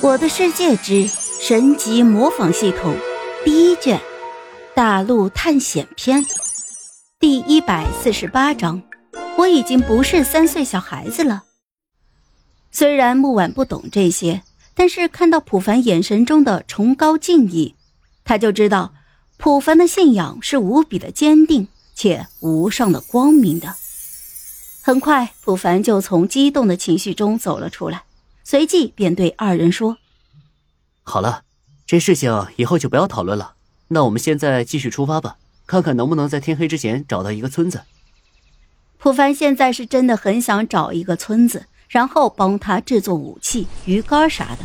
我的世界之神级模仿系统第一卷大陆探险篇第一百四十八章，我已经不是三岁小孩子了。虽然木婉不懂这些，但是看到普凡眼神中的崇高敬意，他就知道普凡的信仰是无比的坚定且无上的光明的。很快，普凡就从激动的情绪中走了出来。随即便对二人说：“好了，这事情以后就不要讨论了。那我们现在继续出发吧，看看能不能在天黑之前找到一个村子。”普凡现在是真的很想找一个村子，然后帮他制作武器、鱼竿啥的。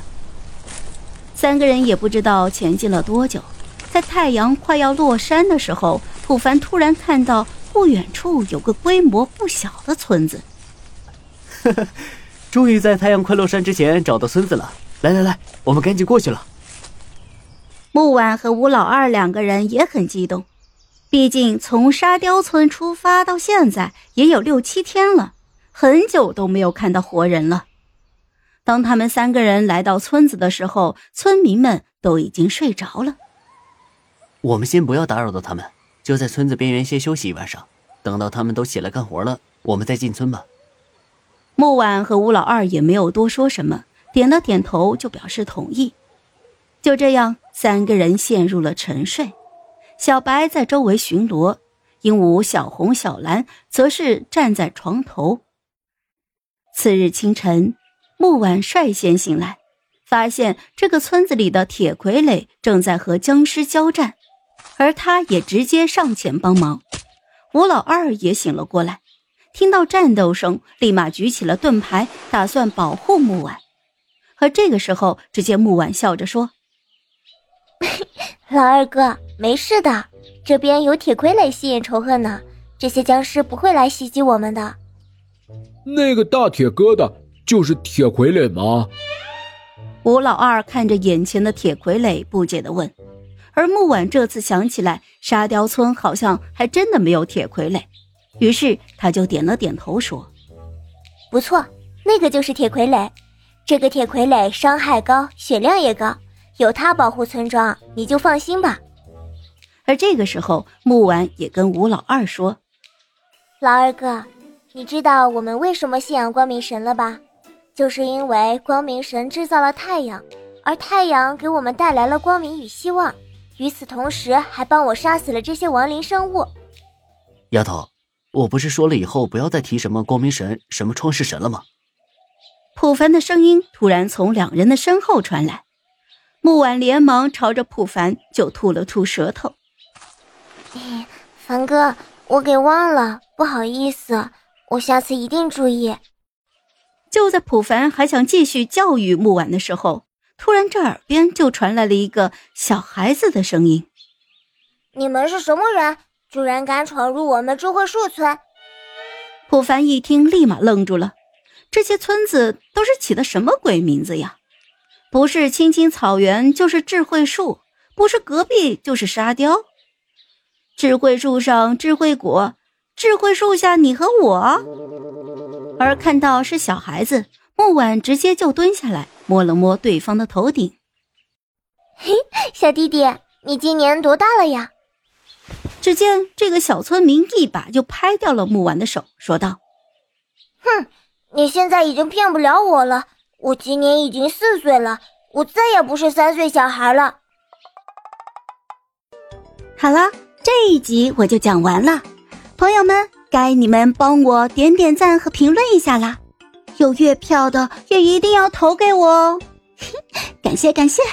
三个人也不知道前进了多久，在太阳快要落山的时候，普凡突然看到不远处有个规模不小的村子。终于在太阳快落山之前找到村子了，来来来，我们赶紧过去了。木婉和吴老二两个人也很激动，毕竟从沙雕村出发到现在也有六七天了，很久都没有看到活人了。当他们三个人来到村子的时候，村民们都已经睡着了。我们先不要打扰到他们，就在村子边缘先休息一晚上，等到他们都起来干活了，我们再进村吧。木婉和吴老二也没有多说什么，点了点头就表示同意。就这样，三个人陷入了沉睡。小白在周围巡逻，鹦鹉、小红、小蓝则是站在床头。次日清晨，木婉率先醒来，发现这个村子里的铁傀儡正在和僵尸交战，而他也直接上前帮忙。吴老二也醒了过来。听到战斗声，立马举起了盾牌，打算保护木婉。而这个时候，只见木婉笑着说：“ 老二哥，没事的，这边有铁傀儡吸引仇恨呢，这些僵尸不会来袭击我们的。”那个大铁疙瘩就是铁傀儡吗？吴老二看着眼前的铁傀儡，不解的问。而木婉这次想起来，沙雕村好像还真的没有铁傀儡。于是他就点了点头，说：“不错，那个就是铁傀儡。这个铁傀儡伤害高，血量也高，有它保护村庄，你就放心吧。”而这个时候，木婉也跟吴老二说：“老二哥，你知道我们为什么信仰光明神了吧？就是因为光明神制造了太阳，而太阳给我们带来了光明与希望。与此同时，还帮我杀死了这些亡灵生物。”丫头。我不是说了以后不要再提什么光明神、什么创世神了吗？普凡的声音突然从两人的身后传来，木婉连忙朝着普凡就吐了吐舌头。凡哥，我给忘了，不好意思，我下次一定注意。就在普凡还想继续教育木婉的时候，突然这耳边就传来了一个小孩子的声音：“你们是什么人？”居然敢闯入我们智慧树村！普凡一听，立马愣住了。这些村子都是起的什么鬼名字呀？不是青青草原，就是智慧树；不是隔壁，就是沙雕。智慧树上智慧果，智慧树下你和我。而看到是小孩子，木婉直接就蹲下来，摸了摸对方的头顶。嘿，小弟弟，你今年多大了呀？只见这个小村民一把就拍掉了木丸的手，说道：“哼，你现在已经骗不了我了。我今年已经四岁了，我再也不是三岁小孩了。”好了，这一集我就讲完了，朋友们，该你们帮我点点赞和评论一下啦！有月票的也一定要投给我哦，感 谢感谢。